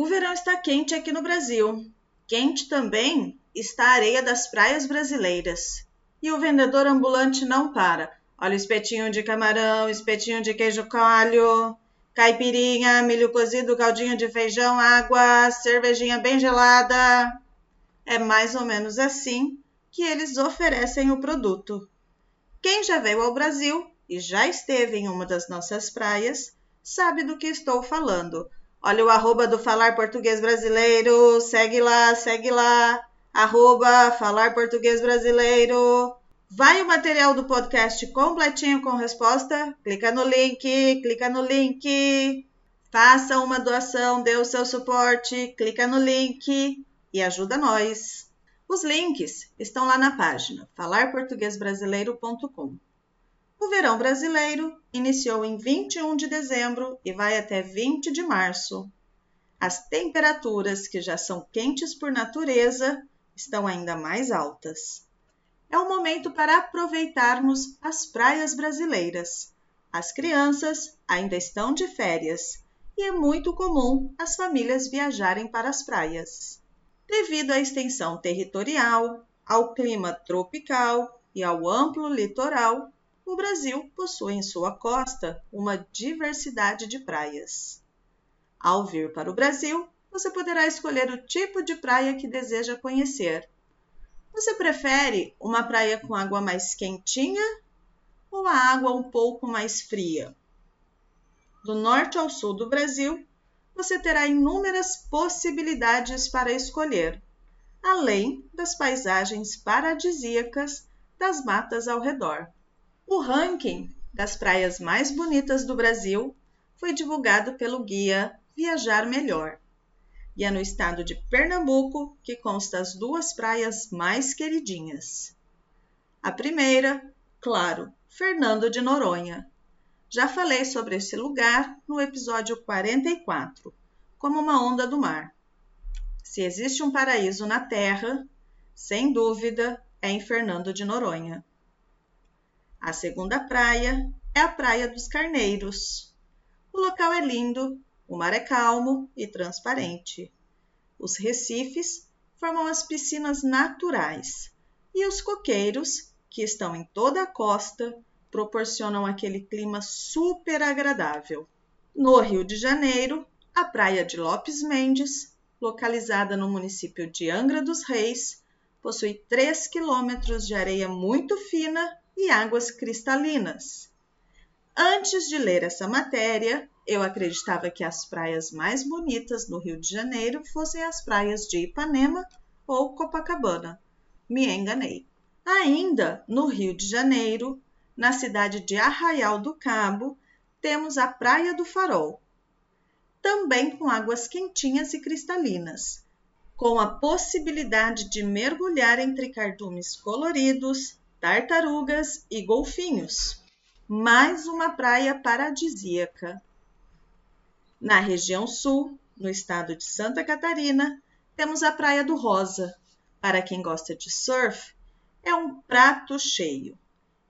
O verão está quente aqui no Brasil. Quente também está a areia das praias brasileiras. E o vendedor ambulante não para. Olha o espetinho de camarão, espetinho de queijo coalho, caipirinha, milho cozido, caldinho de feijão, água, cervejinha bem gelada. É mais ou menos assim que eles oferecem o produto. Quem já veio ao Brasil e já esteve em uma das nossas praias sabe do que estou falando. Olha o arroba do Falar Português Brasileiro, segue lá, segue lá, arroba Falar Português Brasileiro. Vai o material do podcast completinho com resposta? Clica no link, clica no link. Faça uma doação, dê o seu suporte, clica no link e ajuda nós. Os links estão lá na página falarportuguesbrasileiro.com. O verão brasileiro iniciou em 21 de dezembro e vai até 20 de março. As temperaturas, que já são quentes por natureza, estão ainda mais altas. É o momento para aproveitarmos as praias brasileiras. As crianças ainda estão de férias e é muito comum as famílias viajarem para as praias. Devido à extensão territorial, ao clima tropical e ao amplo litoral, o Brasil possui em sua costa uma diversidade de praias. Ao vir para o Brasil, você poderá escolher o tipo de praia que deseja conhecer. Você prefere uma praia com água mais quentinha ou a água um pouco mais fria? Do norte ao sul do Brasil, você terá inúmeras possibilidades para escolher, além das paisagens paradisíacas das matas ao redor. O ranking das praias mais bonitas do Brasil foi divulgado pelo guia Viajar Melhor. E é no estado de Pernambuco que consta as duas praias mais queridinhas. A primeira, claro, Fernando de Noronha. Já falei sobre esse lugar no episódio 44, como uma onda do mar. Se existe um paraíso na Terra, sem dúvida é em Fernando de Noronha. A segunda praia é a Praia dos Carneiros. O local é lindo, o mar é calmo e transparente. Os recifes formam as piscinas naturais e os coqueiros, que estão em toda a costa, proporcionam aquele clima super agradável. No Rio de Janeiro, a Praia de Lopes Mendes, localizada no município de Angra dos Reis, possui 3 quilômetros de areia muito fina e águas cristalinas. Antes de ler essa matéria, eu acreditava que as praias mais bonitas no Rio de Janeiro fossem as praias de Ipanema ou Copacabana. Me enganei. Ainda no Rio de Janeiro, na cidade de Arraial do Cabo, temos a Praia do Farol, também com águas quentinhas e cristalinas, com a possibilidade de mergulhar entre cardumes coloridos, tartarugas e golfinhos. Mais uma praia paradisíaca. Na região sul, no estado de Santa Catarina, temos a Praia do Rosa. Para quem gosta de surf, é um prato cheio.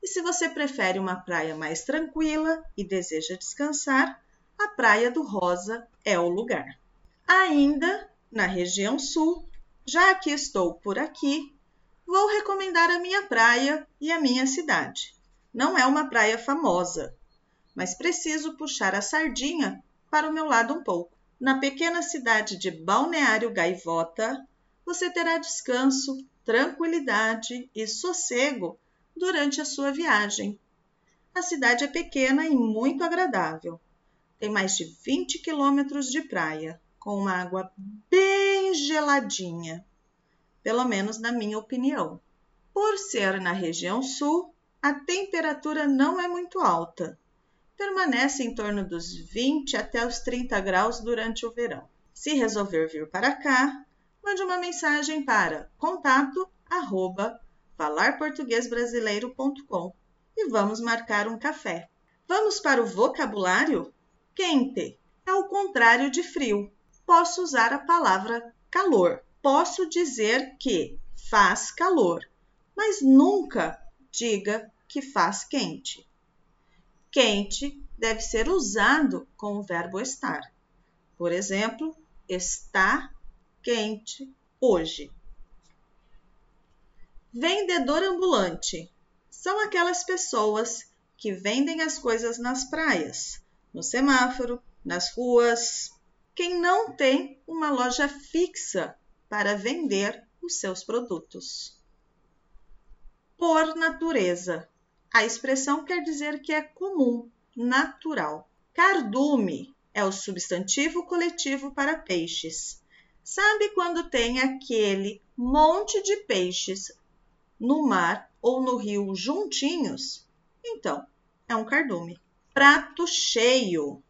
E se você prefere uma praia mais tranquila e deseja descansar, a Praia do Rosa é o lugar. Ainda na região sul, já que estou por aqui, vou recomendar a minha praia e a minha cidade. Não é uma praia famosa, mas preciso puxar a sardinha para o meu lado um pouco. Na pequena cidade de Balneário Gaivota, você terá descanso, tranquilidade e sossego durante a sua viagem. A cidade é pequena e muito agradável. Tem mais de 20 quilômetros de praia, com uma água bem geladinha pelo menos na minha opinião. Por ser na região sul, a temperatura não é muito alta. Permanece em torno dos 20 até os 30 graus durante o verão. Se resolver vir para cá, mande uma mensagem para contato arroba falarportuguesbrasileiro.com e vamos marcar um café. Vamos para o vocabulário? Quente é o contrário de frio. Posso usar a palavra calor posso dizer que faz calor, mas nunca diga que faz quente. Quente deve ser usado com o verbo estar. Por exemplo, está quente hoje. Vendedor ambulante são aquelas pessoas que vendem as coisas nas praias, no semáforo, nas ruas. Quem não tem uma loja fixa para vender os seus produtos. Por natureza. A expressão quer dizer que é comum, natural. Cardume é o substantivo coletivo para peixes. Sabe quando tem aquele monte de peixes no mar ou no rio juntinhos? Então, é um cardume. Prato cheio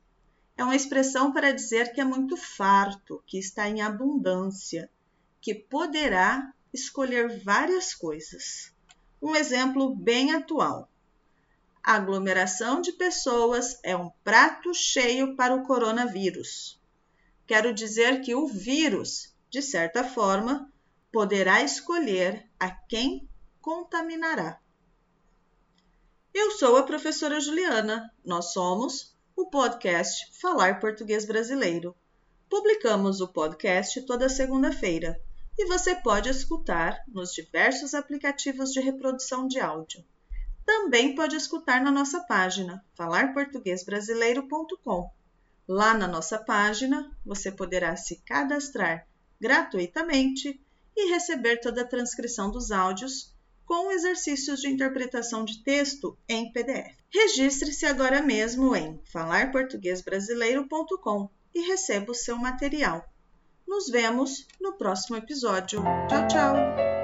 é uma expressão para dizer que é muito farto, que está em abundância, que poderá escolher várias coisas. Um exemplo bem atual. A aglomeração de pessoas é um prato cheio para o coronavírus. Quero dizer que o vírus, de certa forma, poderá escolher a quem contaminará. Eu sou a professora Juliana. Nós somos o podcast Falar Português Brasileiro. Publicamos o podcast toda segunda-feira e você pode escutar nos diversos aplicativos de reprodução de áudio. Também pode escutar na nossa página falarportuguesbrasileiro.com. Lá na nossa página você poderá se cadastrar gratuitamente e receber toda a transcrição dos áudios com exercícios de interpretação de texto em PDF. Registre-se agora mesmo em falarportuguesbrasileiro.com e receba o seu material. Nos vemos no próximo episódio. Tchau, tchau!